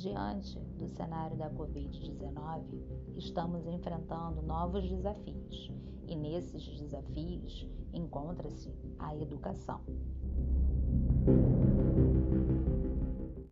Diante do cenário da Covid-19, estamos enfrentando novos desafios e nesses desafios encontra-se a educação.